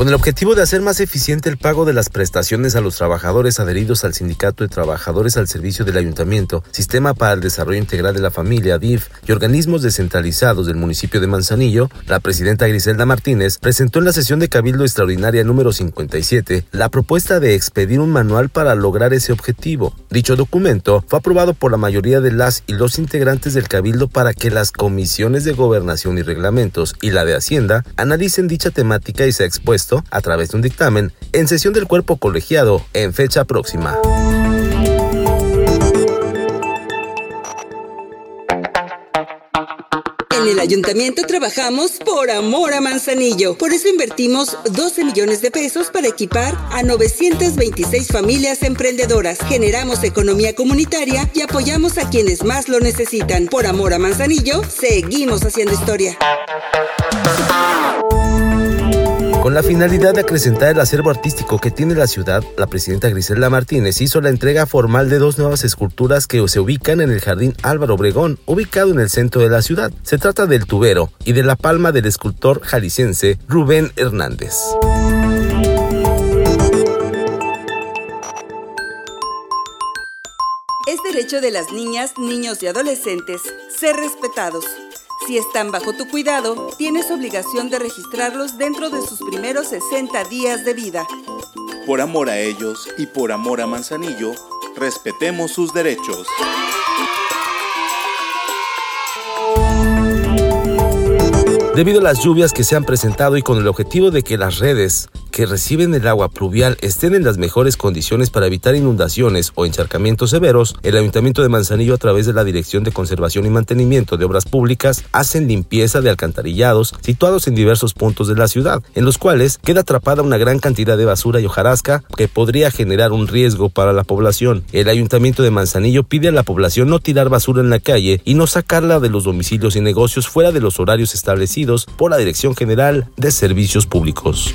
Con el objetivo de hacer más eficiente el pago de las prestaciones a los trabajadores adheridos al Sindicato de Trabajadores al Servicio del Ayuntamiento, Sistema para el Desarrollo Integral de la Familia, DIF, y organismos descentralizados del municipio de Manzanillo, la presidenta Griselda Martínez presentó en la sesión de Cabildo Extraordinaria número 57 la propuesta de expedir un manual para lograr ese objetivo. Dicho documento fue aprobado por la mayoría de las y los integrantes del Cabildo para que las comisiones de Gobernación y Reglamentos y la de Hacienda analicen dicha temática y se a través de un dictamen en sesión del cuerpo colegiado en fecha próxima. En el ayuntamiento trabajamos por amor a Manzanillo. Por eso invertimos 12 millones de pesos para equipar a 926 familias emprendedoras. Generamos economía comunitaria y apoyamos a quienes más lo necesitan. Por amor a Manzanillo, seguimos haciendo historia. Con la finalidad de acrecentar el acervo artístico que tiene la ciudad, la presidenta Griselda Martínez hizo la entrega formal de dos nuevas esculturas que se ubican en el Jardín Álvaro Obregón, ubicado en el centro de la ciudad. Se trata del tubero y de la palma del escultor jalisciense Rubén Hernández. Es derecho de las niñas, niños y adolescentes ser respetados. Si están bajo tu cuidado, tienes obligación de registrarlos dentro de sus primeros 60 días de vida. Por amor a ellos y por amor a Manzanillo, respetemos sus derechos. Debido a las lluvias que se han presentado y con el objetivo de que las redes que reciben el agua pluvial estén en las mejores condiciones para evitar inundaciones o encharcamientos severos, el Ayuntamiento de Manzanillo a través de la Dirección de Conservación y Mantenimiento de Obras Públicas hacen limpieza de alcantarillados situados en diversos puntos de la ciudad, en los cuales queda atrapada una gran cantidad de basura y hojarasca que podría generar un riesgo para la población. El Ayuntamiento de Manzanillo pide a la población no tirar basura en la calle y no sacarla de los domicilios y negocios fuera de los horarios establecidos por la Dirección General de Servicios Públicos.